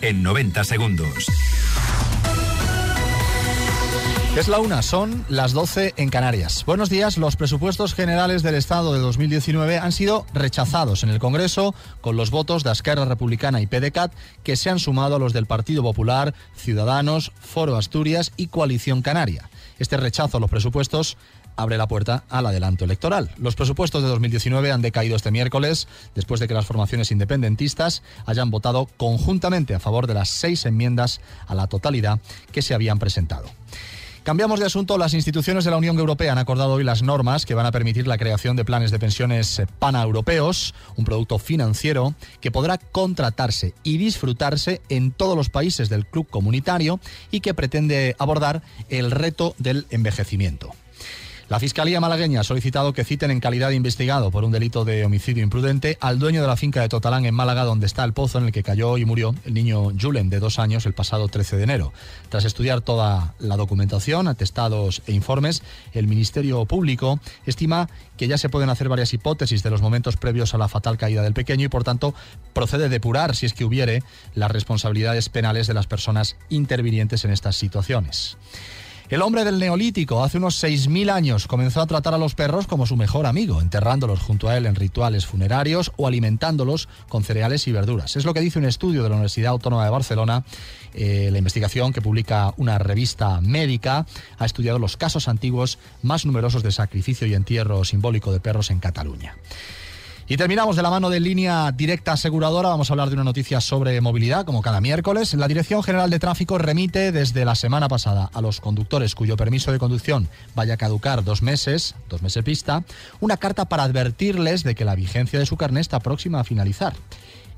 en 90 segundos. Es la una, son las 12 en Canarias. Buenos días. Los presupuestos generales del Estado de 2019 han sido rechazados en el Congreso con los votos de Esquerra Republicana y PDCAT que se han sumado a los del Partido Popular, Ciudadanos, Foro Asturias y Coalición Canaria. Este rechazo a los presupuestos abre la puerta al adelanto electoral. Los presupuestos de 2019 han decaído este miércoles después de que las formaciones independentistas hayan votado conjuntamente a favor de las seis enmiendas a la totalidad que se habían presentado. Cambiamos de asunto. Las instituciones de la Unión Europea han acordado hoy las normas que van a permitir la creación de planes de pensiones paneuropeos, un producto financiero que podrá contratarse y disfrutarse en todos los países del club comunitario y que pretende abordar el reto del envejecimiento. La Fiscalía malagueña ha solicitado que citen en calidad de investigado por un delito de homicidio imprudente al dueño de la finca de Totalán en Málaga, donde está el pozo en el que cayó y murió el niño Julen, de dos años, el pasado 13 de enero. Tras estudiar toda la documentación, atestados e informes, el Ministerio Público estima que ya se pueden hacer varias hipótesis de los momentos previos a la fatal caída del pequeño y, por tanto, procede depurar, si es que hubiere, las responsabilidades penales de las personas intervinientes en estas situaciones. El hombre del Neolítico, hace unos 6.000 años, comenzó a tratar a los perros como su mejor amigo, enterrándolos junto a él en rituales funerarios o alimentándolos con cereales y verduras. Es lo que dice un estudio de la Universidad Autónoma de Barcelona. Eh, la investigación que publica una revista médica ha estudiado los casos antiguos más numerosos de sacrificio y entierro simbólico de perros en Cataluña. Y terminamos de la mano de línea directa aseguradora. Vamos a hablar de una noticia sobre movilidad, como cada miércoles. La Dirección General de Tráfico remite desde la semana pasada a los conductores cuyo permiso de conducción vaya a caducar dos meses, dos meses pista, una carta para advertirles de que la vigencia de su carnet está próxima a finalizar.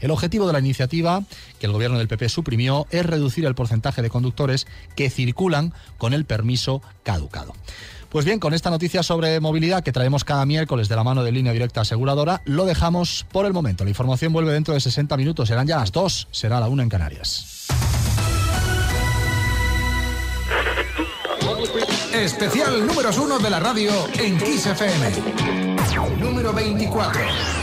El objetivo de la iniciativa, que el gobierno del PP suprimió, es reducir el porcentaje de conductores que circulan con el permiso caducado. Pues bien, con esta noticia sobre movilidad que traemos cada miércoles de la mano de línea directa aseguradora, lo dejamos por el momento. La información vuelve dentro de 60 minutos, serán ya las 2, será la 1 en Canarias. Especial números 1 de la radio en Kiss. Número 24.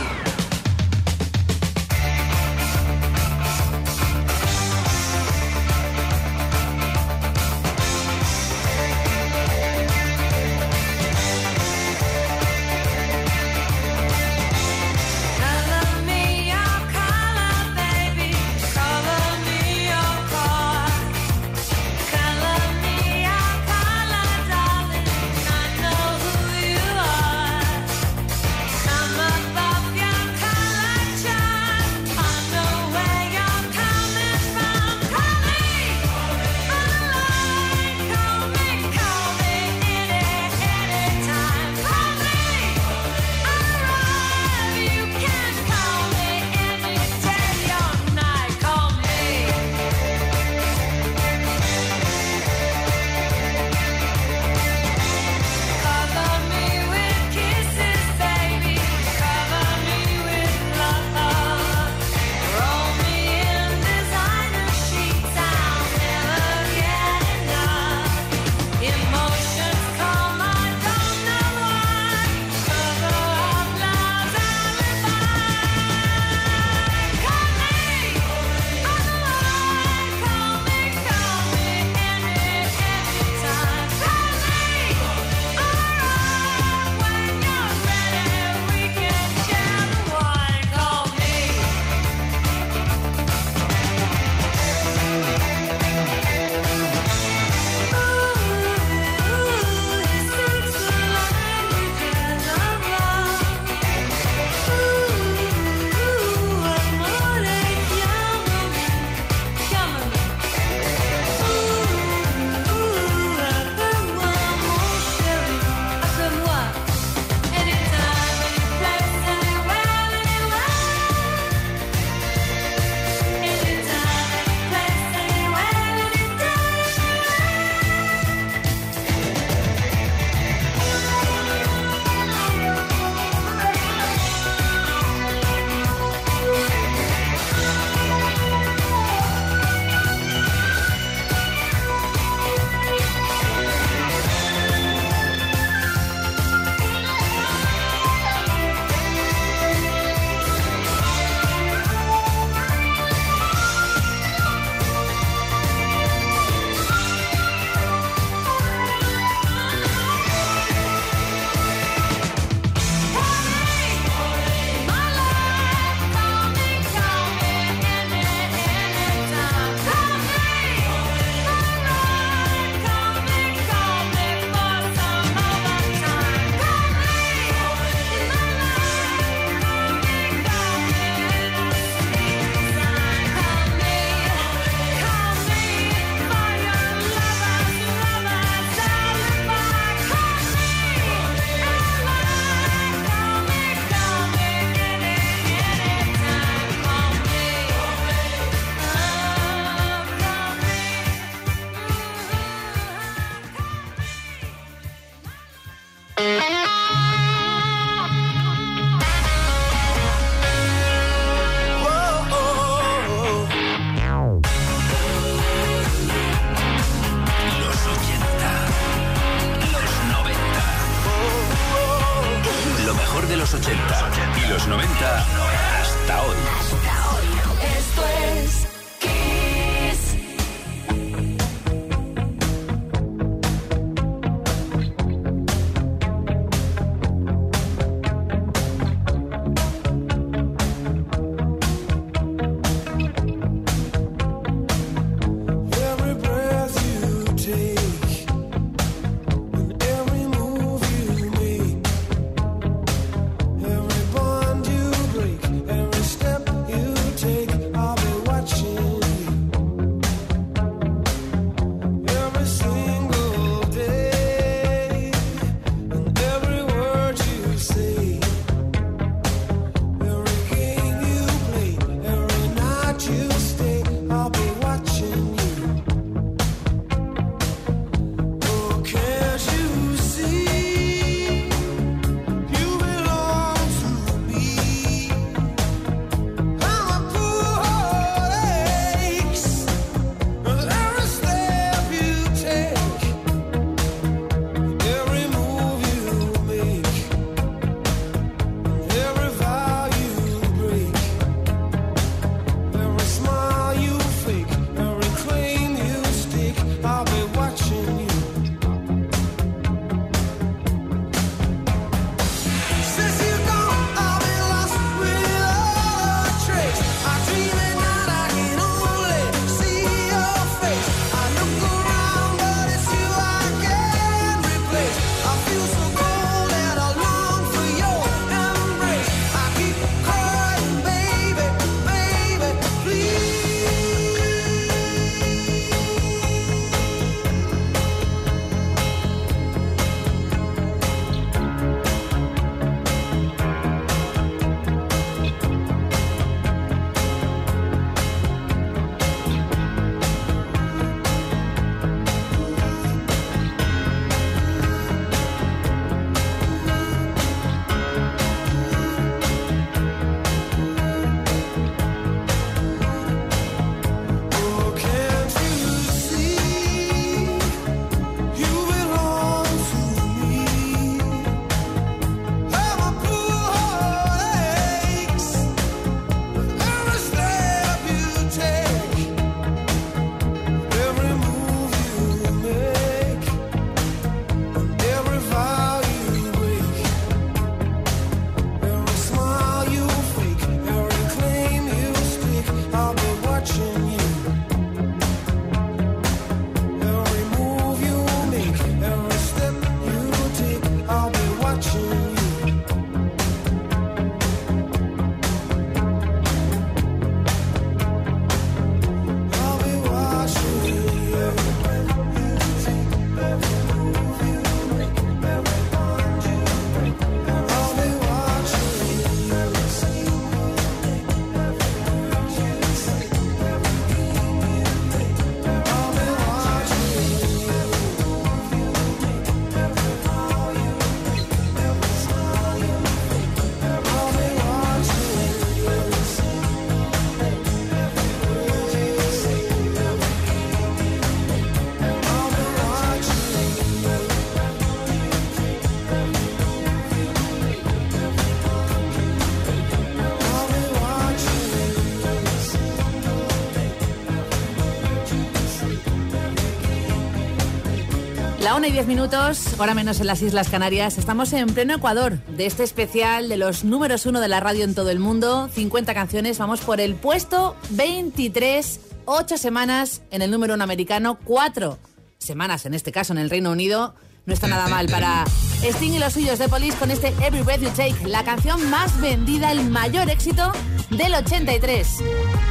1 y 10 minutos, hora menos en las Islas Canarias. Estamos en pleno Ecuador de este especial de los números 1 de la radio en todo el mundo. 50 canciones, vamos por el puesto 23, 8 semanas en el número 1 americano, 4 semanas en este caso en el Reino Unido. No está nada mal para Sting y los suyos de Police con este Every Breath You Take, la canción más vendida, el mayor éxito del 83.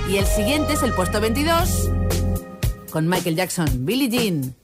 Y el siguiente es el puesto 22 con Michael Jackson, Billie Jean.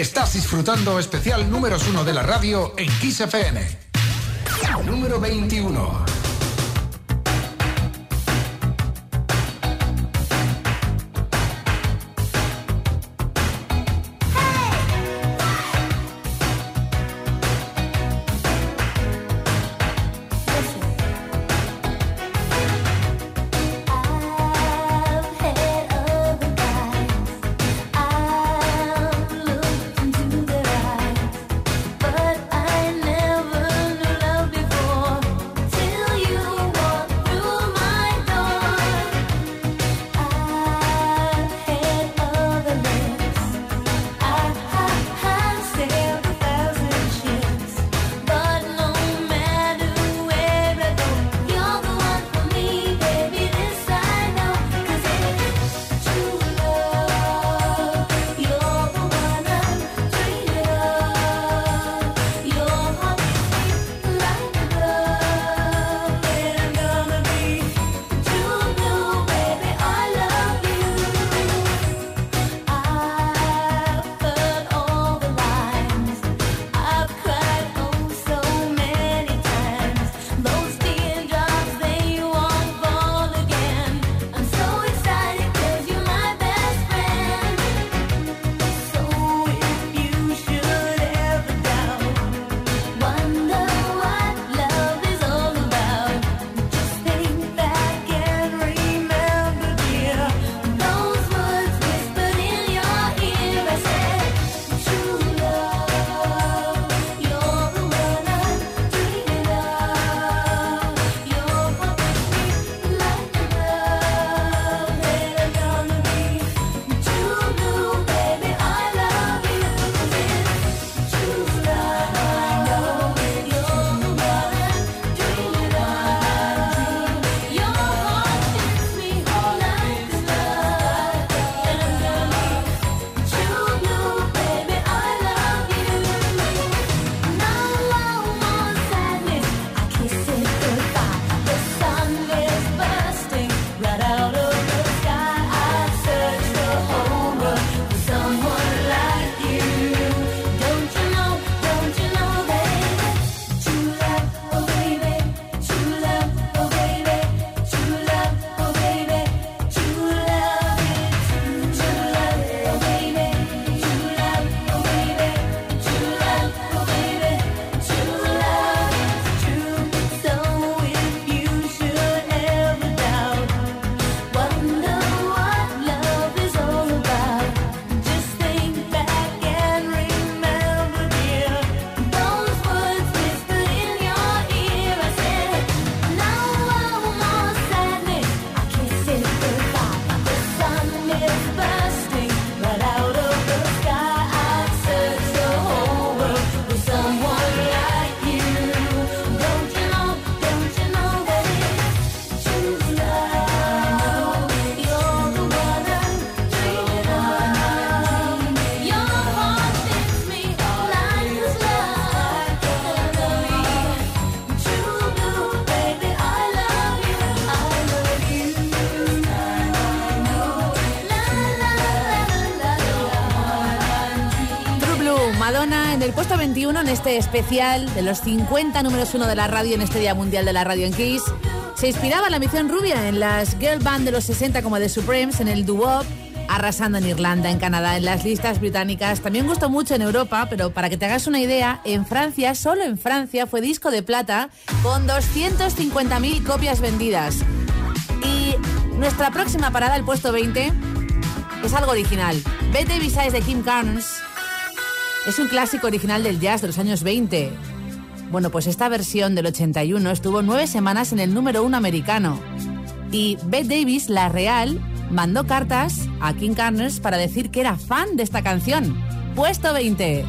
Estás disfrutando especial números uno de la radio en Kiss FM. Número 21. En este especial de los 50 números 1 de la radio en este Día Mundial de la Radio en Kiss. Se inspiraba la misión rubia en las girl band de los 60 como The Supremes, en el doo arrasando en Irlanda, en Canadá, en las listas británicas. También gustó mucho en Europa, pero para que te hagas una idea, en Francia, solo en Francia, fue disco de plata con 250.000 copias vendidas. Y nuestra próxima parada, el puesto 20, es algo original. Vete Besides de Kim Carnes es un clásico original del jazz de los años 20. Bueno, pues esta versión del 81 estuvo nueve semanas en el número uno americano. Y Bette Davis, la real, mandó cartas a King Carnes para decir que era fan de esta canción. Puesto 20.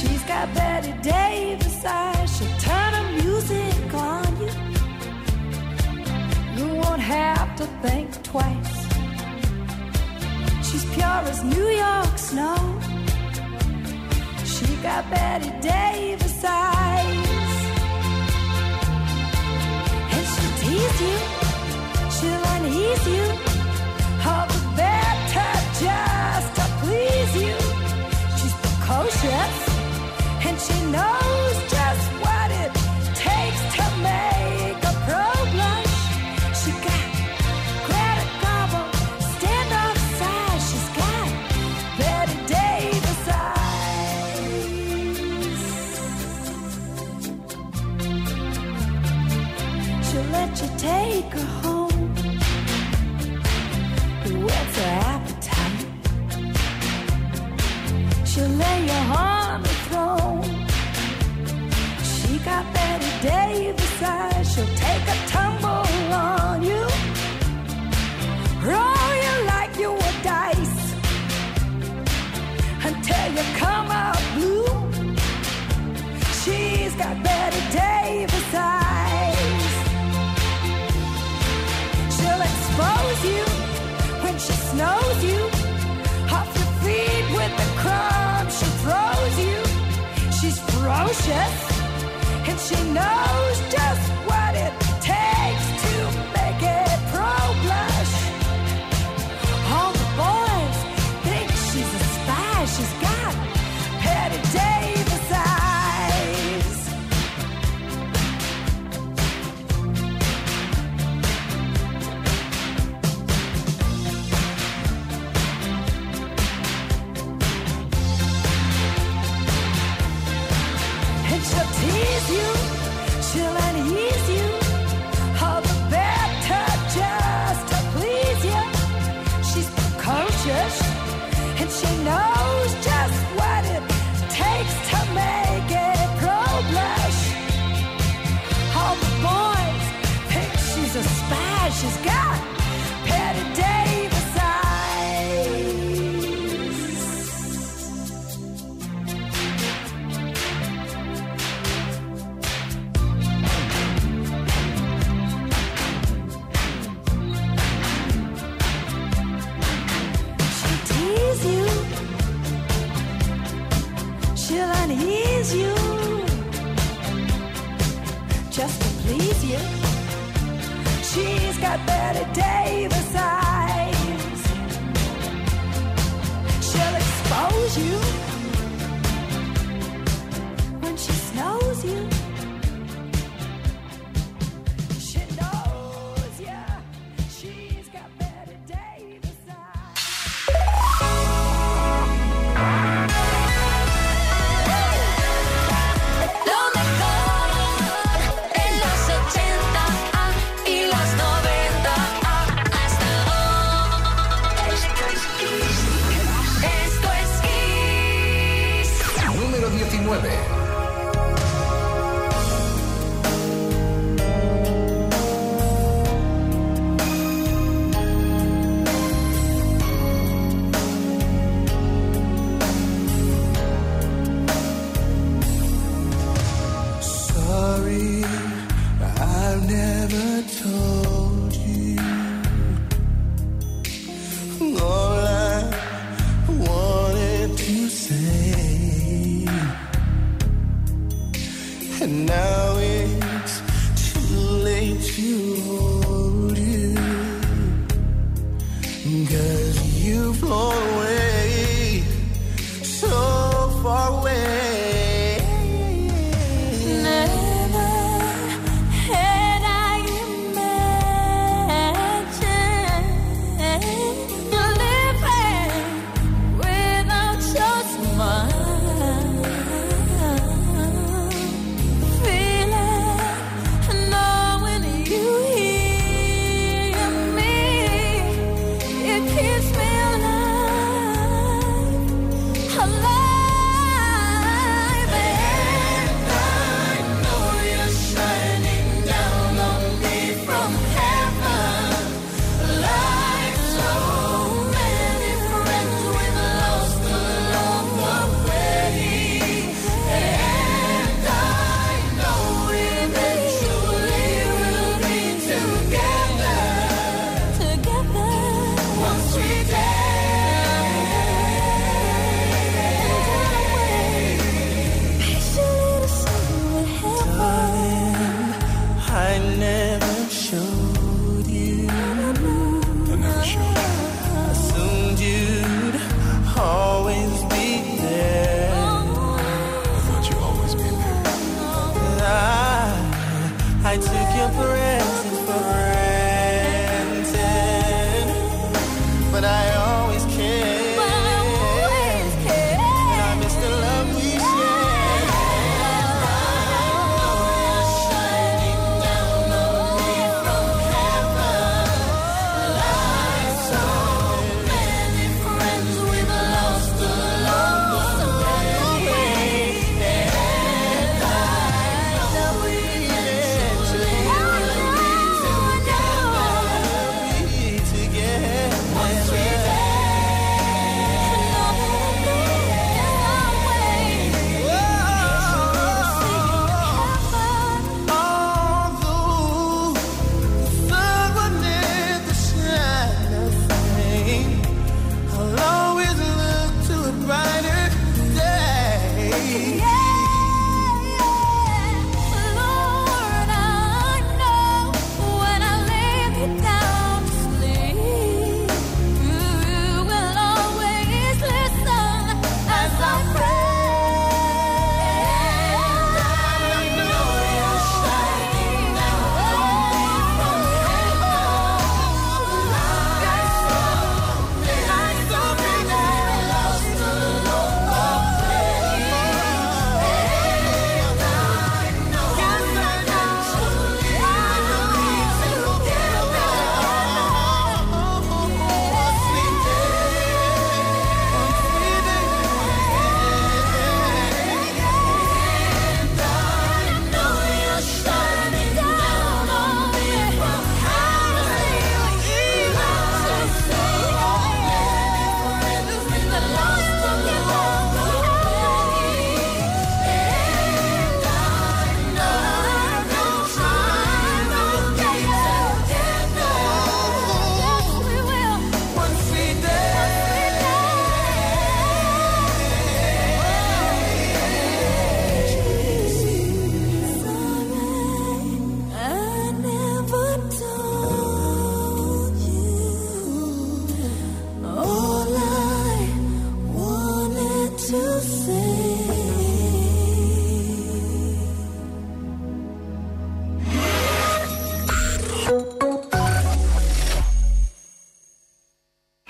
She's got Betty Davis eyes. She'll turn the music on you. You won't have to think twice. She's pure as New York snow. She got Betty Davis eyes. And she'll tease you. She'll unease you. All the better just to please you. She's precocious she knows.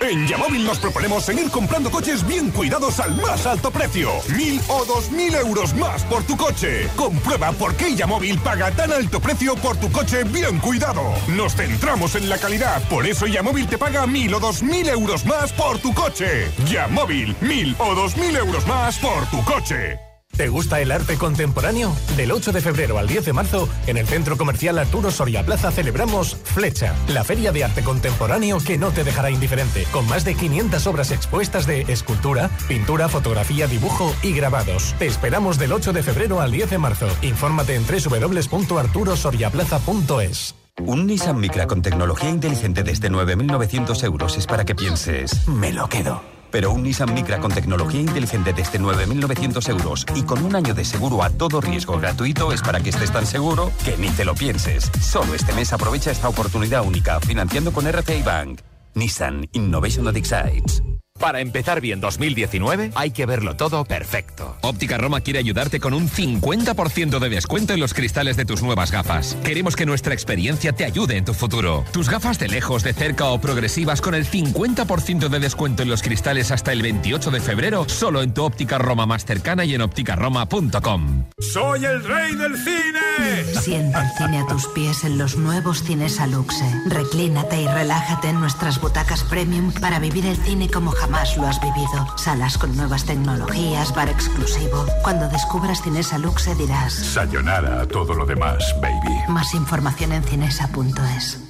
En Yamóvil nos proponemos seguir comprando coches bien cuidados al más alto precio. Mil o dos mil euros más por tu coche. Comprueba por qué Yamóvil paga tan alto precio por tu coche bien cuidado. Nos centramos en la calidad, por eso Yamóvil te paga mil o dos mil euros más por tu coche. Yamóvil, mil o dos mil euros más por tu coche. ¿Te gusta el arte contemporáneo? Del 8 de febrero al 10 de marzo, en el Centro Comercial Arturo Soria Plaza celebramos Flecha, la feria de arte contemporáneo que no te dejará indiferente, con más de 500 obras expuestas de escultura, pintura, fotografía, dibujo y grabados. Te esperamos del 8 de febrero al 10 de marzo. Infórmate en www.arturosoriaplaza.es. Un Nissan Micra con tecnología inteligente desde 9.900 euros es para que pienses, me lo quedo. Pero un Nissan Micra con tecnología inteligente desde 9.900 euros y con un año de seguro a todo riesgo gratuito es para que estés tan seguro que ni te lo pienses. Solo este mes aprovecha esta oportunidad única financiando con RCI Bank. Nissan Innovation that excites. Para empezar bien 2019 hay que verlo todo perfecto. Óptica Roma quiere ayudarte con un 50% de descuento en los cristales de tus nuevas gafas. Queremos que nuestra experiencia te ayude en tu futuro. Tus gafas de lejos, de cerca o progresivas con el 50% de descuento en los cristales hasta el 28 de febrero solo en tu óptica Roma más cercana y en ópticaroma.com. ¡Soy el rey del cine! Siente el cine a tus pies en los nuevos cines Aluxe. Reclínate y relájate en nuestras butacas premium para vivir el cine como jamás más lo has vivido. Salas con nuevas tecnologías, bar exclusivo. Cuando descubras Cinesa Luxe dirás... Sayonara a todo lo demás, baby. Más información en cinesa.es.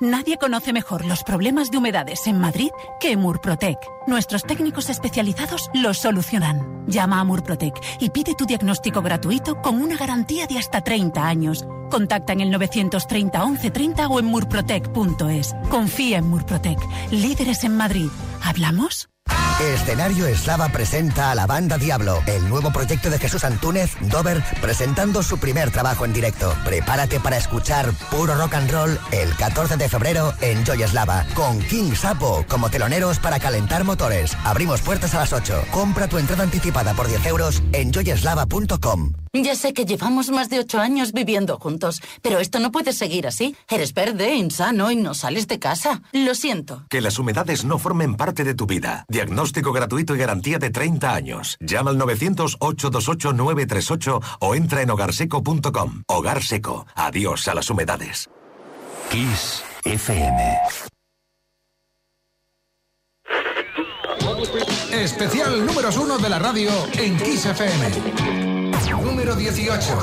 Nadie conoce mejor los problemas de humedades en Madrid que Murprotec. Nuestros técnicos especializados los solucionan. Llama a Murprotec y pide tu diagnóstico gratuito con una garantía de hasta 30 años. Contacta en el 930 1130 o en murprotec.es. Confía en Murprotec, líderes en Madrid. ¿Hablamos? Escenario Eslava presenta a la banda Diablo, el nuevo proyecto de Jesús Antúnez, Dover, presentando su primer trabajo en directo. Prepárate para escuchar puro rock and roll el 14 de febrero en Joy Eslava, con King Sapo como teloneros para calentar motores. Abrimos puertas a las 8. Compra tu entrada anticipada por 10 euros en joyeslava.com. Ya sé que llevamos más de ocho años viviendo juntos, pero esto no puede seguir así. Eres verde, insano y no sales de casa. Lo siento. Que las humedades no formen parte de tu vida. Diagnóstico gratuito y garantía de 30 años. Llama al 900-828-938 o entra en hogarseco.com. Hogar Seco. Adiós a las humedades. Kiss FM. Especial números uno de la radio en Kiss FM número 18.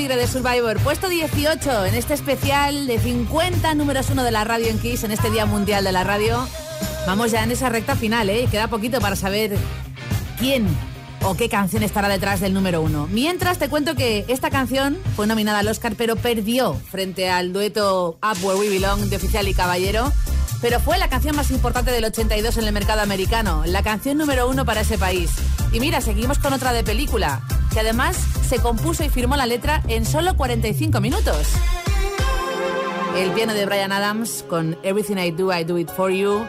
Tigre de Survivor, puesto 18 en este especial de 50 números 1 de la radio en Kiss, en este Día Mundial de la Radio. Vamos ya en esa recta final, ¿eh? Queda poquito para saber quién o qué canción estará detrás del número 1. Mientras te cuento que esta canción fue nominada al Oscar, pero perdió frente al dueto Up Where We Belong de Oficial y Caballero. Pero fue la canción más importante del 82 en el mercado americano, la canción número uno para ese país. Y mira, seguimos con otra de película, que además se compuso y firmó la letra en solo 45 minutos. El piano de Brian Adams con Everything I Do, I Do It For You.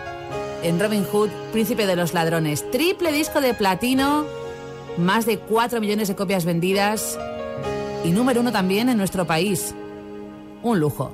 En Robin Hood, Príncipe de los Ladrones. Triple disco de platino, más de 4 millones de copias vendidas y número uno también en nuestro país. Un lujo.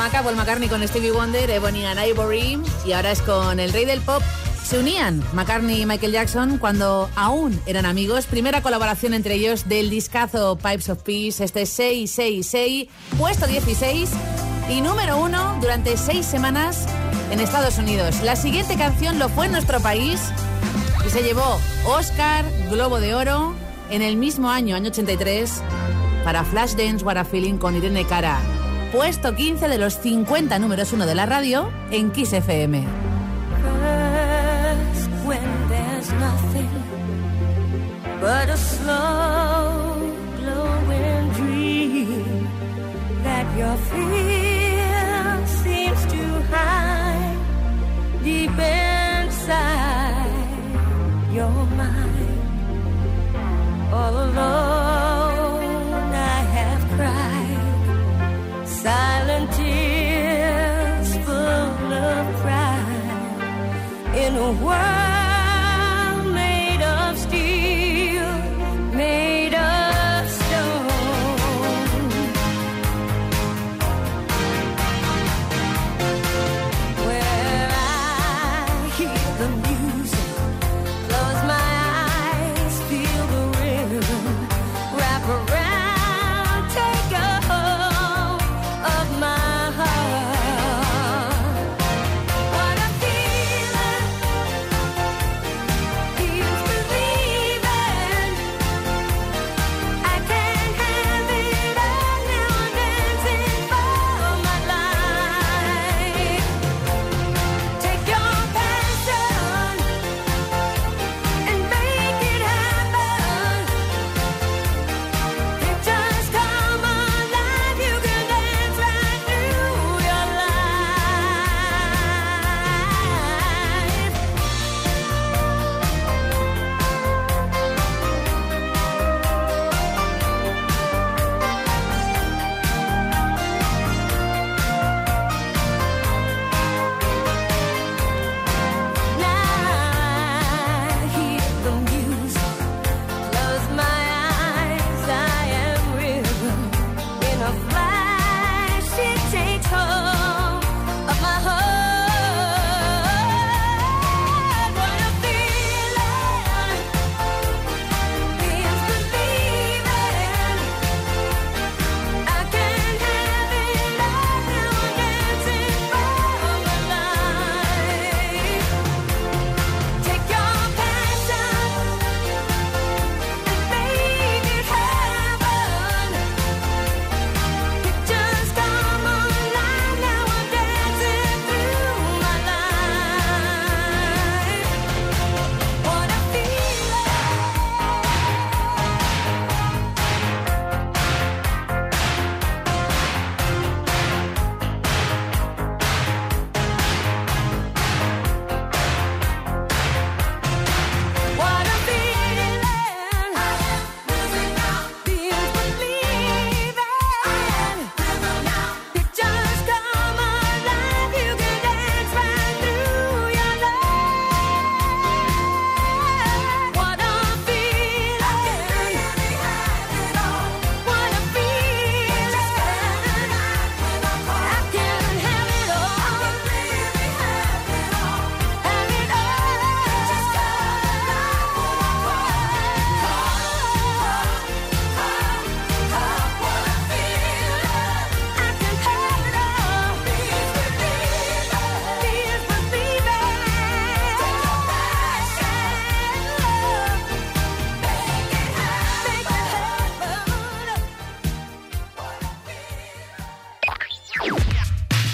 Maca, Paul McCartney con Stevie Wonder, Ebony and Ivory y ahora es con el rey del pop. Se unían McCartney y Michael Jackson cuando aún eran amigos. Primera colaboración entre ellos del discazo Pipes of Peace, este 666, puesto 16 y número uno durante seis semanas en Estados Unidos. La siguiente canción lo fue en nuestro país y se llevó Oscar, Globo de Oro, en el mismo año, año 83, para Flashdance What a Feeling con Irene Cara puesto 15 de los 50 números 1 de la radio en Kiss FM. Your fear seems to silent tears full of pride in a world.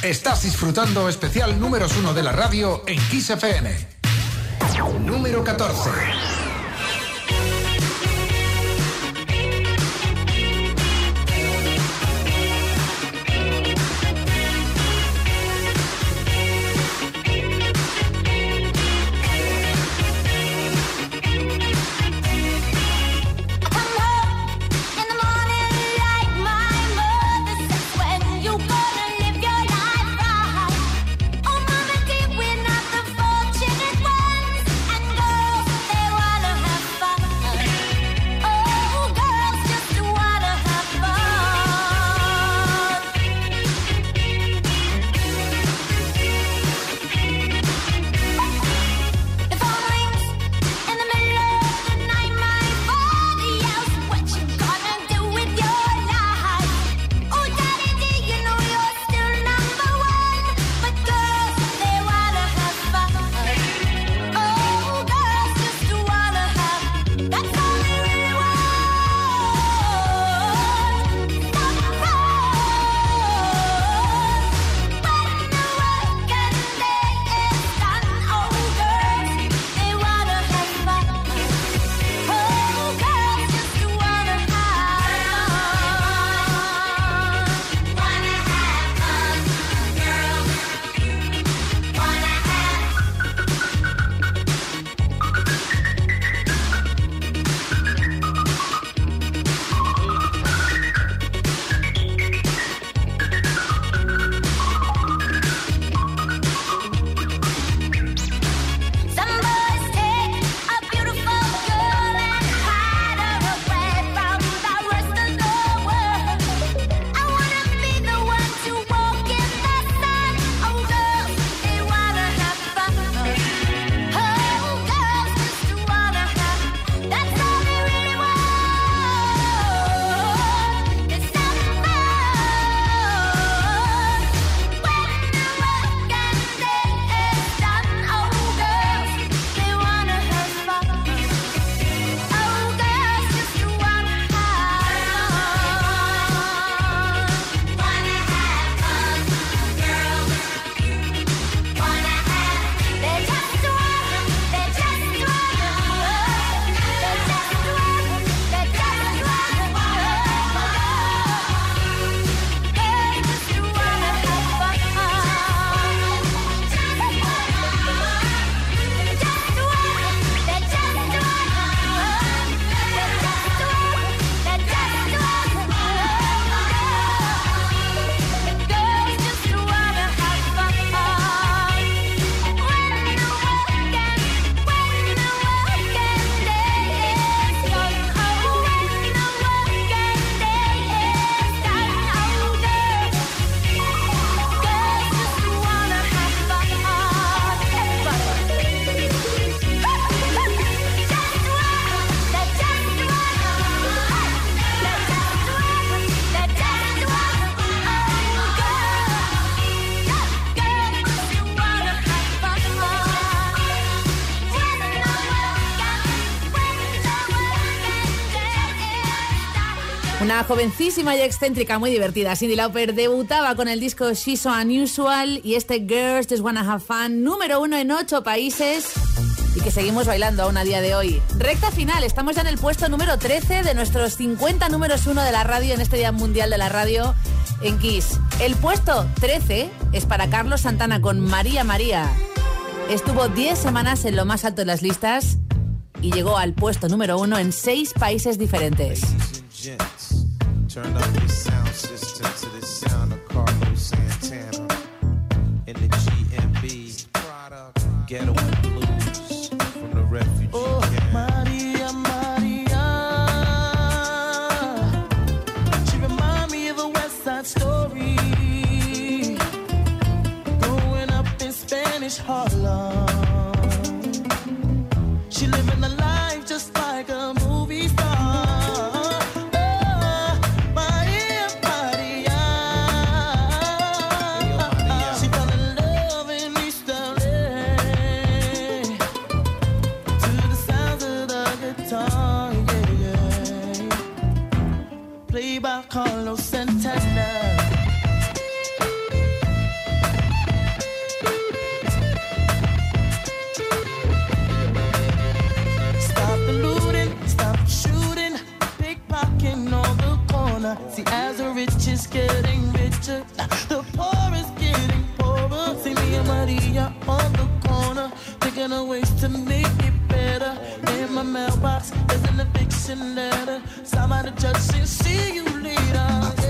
Estás disfrutando especial números uno de la radio en Kiss FM. Número 14. Una jovencísima y excéntrica, muy divertida. Cindy Lauper debutaba con el disco She's So Unusual y este Girls Just Wanna Have Fun, número uno en ocho países y que seguimos bailando aún a día de hoy. Recta final, estamos ya en el puesto número 13 de nuestros 50 números uno de la radio en este Día Mundial de la Radio en Kiss. El puesto 13 es para Carlos Santana con María María. Estuvo 10 semanas en lo más alto de las listas y llegó al puesto número uno en seis países diferentes. Turn up your sound system to the sound of Carlos Santana in the GMB. Ghetto blues corner. See, as the rich is getting richer, the poor is getting poorer. See me and Maria on the corner, thinking of ways to make it better. In my mailbox, there's an eviction letter. Somebody judge and see you later.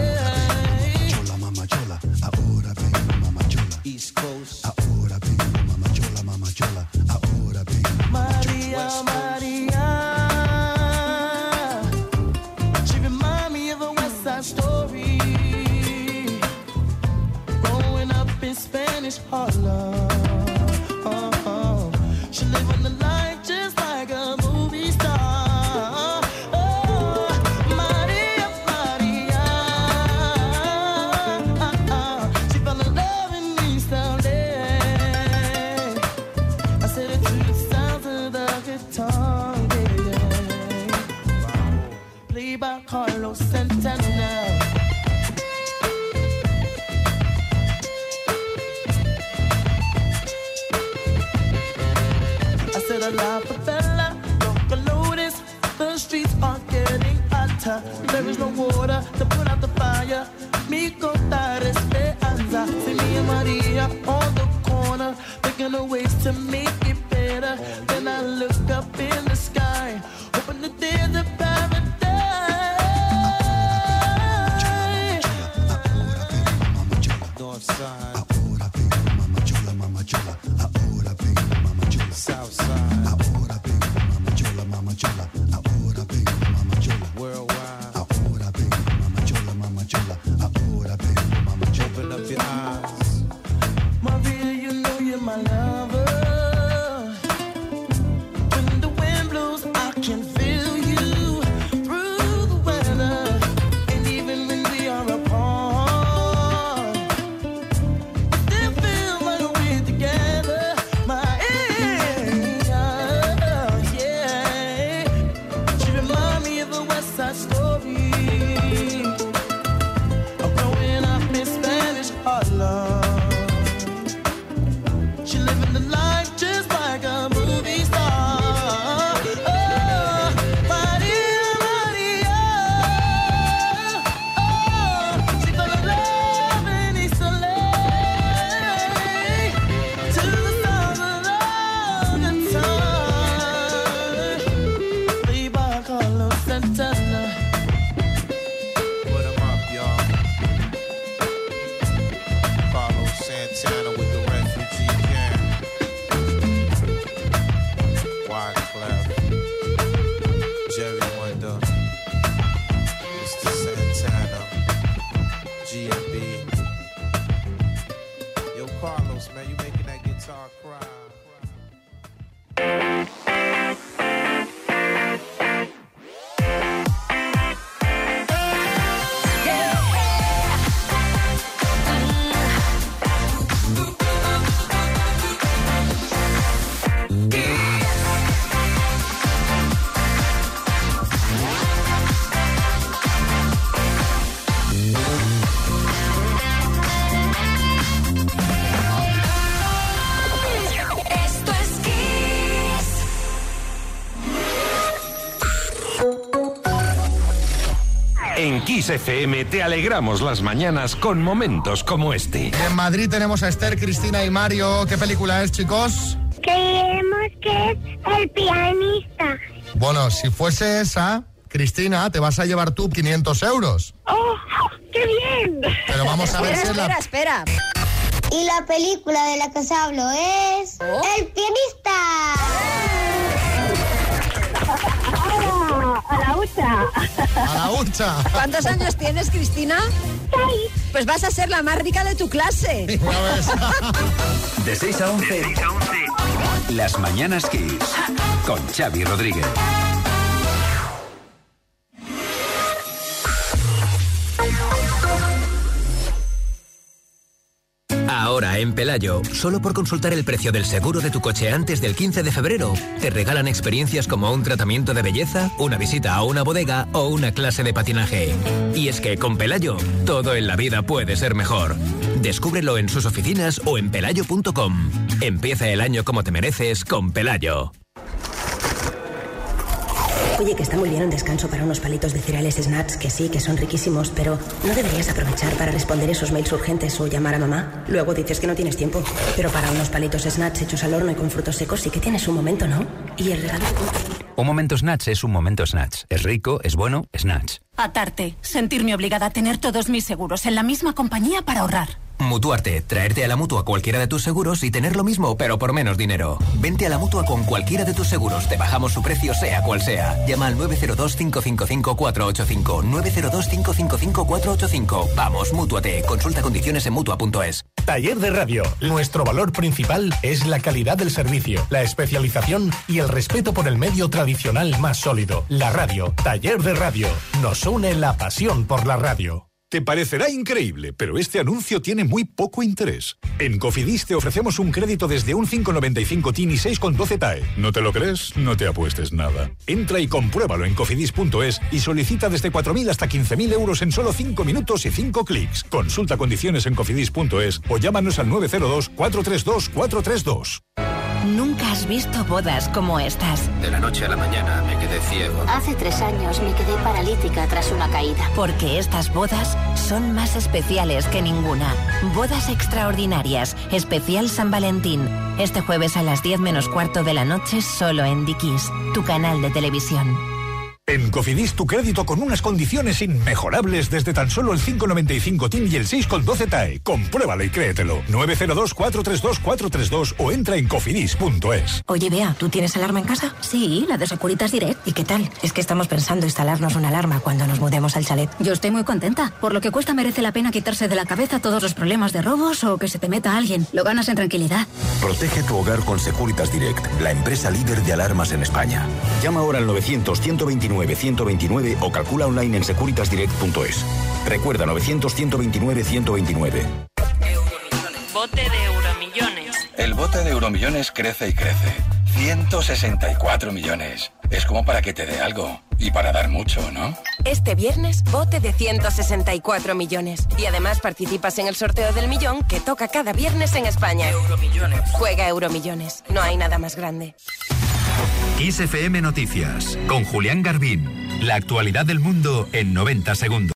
Kiss FM te alegramos las mañanas con momentos como este. En Madrid tenemos a Esther, Cristina y Mario. ¿Qué película es, chicos? Creemos que es el pianista. Bueno, si fuese esa, Cristina, te vas a llevar tú 500 euros. ¡Oh, qué bien! Pero vamos a ver espera, si es la... espera, espera. Y la película de la que os hablo es El pianista. Hucha. A la hucha. ¿Cuántos años tienes, Cristina? Seis. Pues vas a ser la más rica de tu clase. De 6 a 11. Las mañanas Kiss. Con Xavi Rodríguez. Ahora en Pelayo, solo por consultar el precio del seguro de tu coche antes del 15 de febrero, te regalan experiencias como un tratamiento de belleza, una visita a una bodega o una clase de patinaje. Y es que con Pelayo, todo en la vida puede ser mejor. Descúbrelo en sus oficinas o en pelayo.com. Empieza el año como te mereces con Pelayo. Oye, que está muy bien un descanso para unos palitos de cereales snacks, que sí, que son riquísimos, pero ¿no deberías aprovechar para responder esos mails urgentes o llamar a mamá? Luego dices que no tienes tiempo. Pero para unos palitos snacks hechos al horno y con frutos secos sí que tienes un momento, ¿no? Y el regalo... Un momento Snatch es un momento Snatch. Es rico, es bueno, Snatch. Atarte. Sentirme obligada a tener todos mis seguros en la misma compañía para ahorrar. Mutuarte, traerte a la mutua cualquiera de tus seguros y tener lo mismo, pero por menos dinero. Vente a la mutua con cualquiera de tus seguros, te bajamos su precio, sea cual sea. Llama al 902-555-485. 902-555-485. Vamos, mutuate. Consulta condiciones en mutua.es. Taller de Radio. Nuestro valor principal es la calidad del servicio, la especialización y el respeto por el medio tradicional más sólido, la radio. Taller de Radio. Nos une la pasión por la radio. Te parecerá increíble, pero este anuncio tiene muy poco interés. En Cofidis te ofrecemos un crédito desde un 5,95 TIN y 6,12 TAE. ¿No te lo crees? No te apuestes nada. Entra y compruébalo en cofidis.es y solicita desde 4.000 hasta 15.000 euros en solo 5 minutos y 5 clics. Consulta condiciones en cofidis.es o llámanos al 902 432 432. Nunca has visto bodas como estas. De la noche a la mañana me quedé ciego. Hace tres años me quedé paralítica tras una caída. Porque estas bodas son más especiales que ninguna. Bodas extraordinarias. Especial San Valentín. Este jueves a las 10 menos cuarto de la noche solo en Dikis, tu canal de televisión. En Cofidis tu crédito con unas condiciones inmejorables desde tan solo el 5,95 TIN y el 6,12 TAE. Compruébalo y créetelo. 902-432-432 o entra en cofidis.es. Oye, Bea, ¿tú tienes alarma en casa? Sí, la de Securitas Direct. ¿Y qué tal? Es que estamos pensando instalarnos una alarma cuando nos mudemos al chalet. Yo estoy muy contenta. Por lo que cuesta merece la pena quitarse de la cabeza todos los problemas de robos o que se te meta alguien. Lo ganas en tranquilidad. Protege tu hogar con Securitas Direct, la empresa líder de alarmas en España. Llama ahora al 900-129-129 o calcula online en securitasdirect.es. Recuerda 900-129-129. Bote de Euromillones. El bote de Euromillones crece y crece. 164 millones. Es como para que te dé algo. Y para dar mucho, ¿no? Este viernes, bote de 164 millones. Y además participas en el sorteo del millón que toca cada viernes en España. Euromillones. Juega Euromillones. No hay nada más grande. XFM Noticias, con Julián Garbín. La actualidad del mundo en 90 segundos.